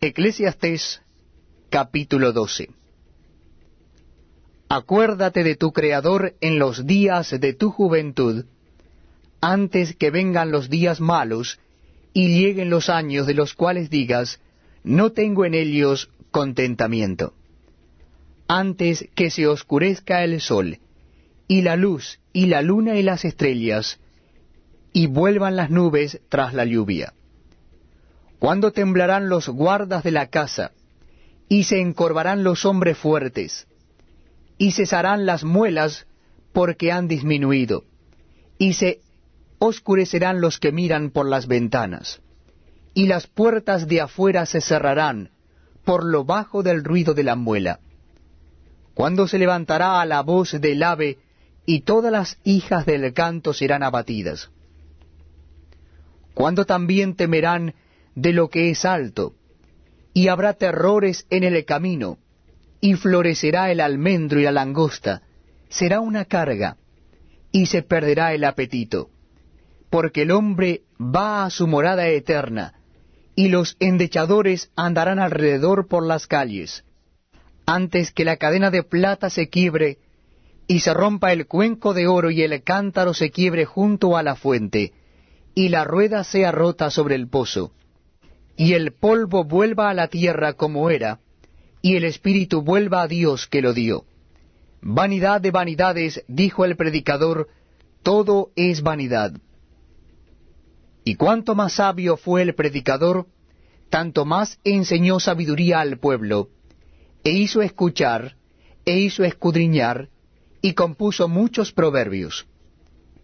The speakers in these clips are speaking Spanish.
Eclesiastés capítulo 12 Acuérdate de tu Creador en los días de tu juventud, antes que vengan los días malos y lleguen los años de los cuales digas, no tengo en ellos contentamiento. Antes que se oscurezca el sol, y la luz, y la luna y las estrellas, y vuelvan las nubes tras la lluvia. Cuando temblarán los guardas de la casa, y se encorvarán los hombres fuertes, y cesarán las muelas porque han disminuido, y se oscurecerán los que miran por las ventanas, y las puertas de afuera se cerrarán por lo bajo del ruido de la muela. Cuando se levantará a la voz del ave, y todas las hijas del canto serán abatidas. Cuando también temerán de lo que es alto, y habrá terrores en el camino, y florecerá el almendro y la langosta, será una carga, y se perderá el apetito, porque el hombre va a su morada eterna, y los endechadores andarán alrededor por las calles, antes que la cadena de plata se quiebre, y se rompa el cuenco de oro y el cántaro se quiebre junto a la fuente, y la rueda sea rota sobre el pozo y el polvo vuelva a la tierra como era, y el espíritu vuelva a Dios que lo dio. Vanidad de vanidades, dijo el predicador, todo es vanidad. Y cuanto más sabio fue el predicador, tanto más enseñó sabiduría al pueblo, e hizo escuchar, e hizo escudriñar, y compuso muchos proverbios.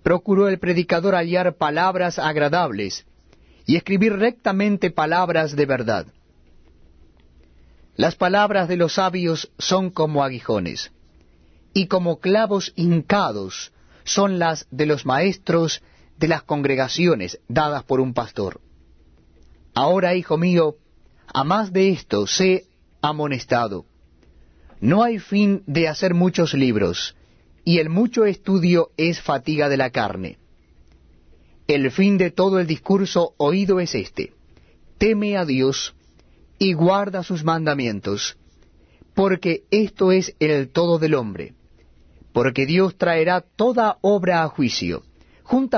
Procuró el predicador hallar palabras agradables, y escribir rectamente palabras de verdad. Las palabras de los sabios son como aguijones, y como clavos hincados son las de los maestros de las congregaciones dadas por un pastor. Ahora, hijo mío, a más de esto, sé amonestado. No hay fin de hacer muchos libros, y el mucho estudio es fatiga de la carne. El fin de todo el discurso oído es este. Teme a Dios y guarda sus mandamientos, porque esto es el todo del hombre. Porque Dios traerá toda obra a juicio, juntamente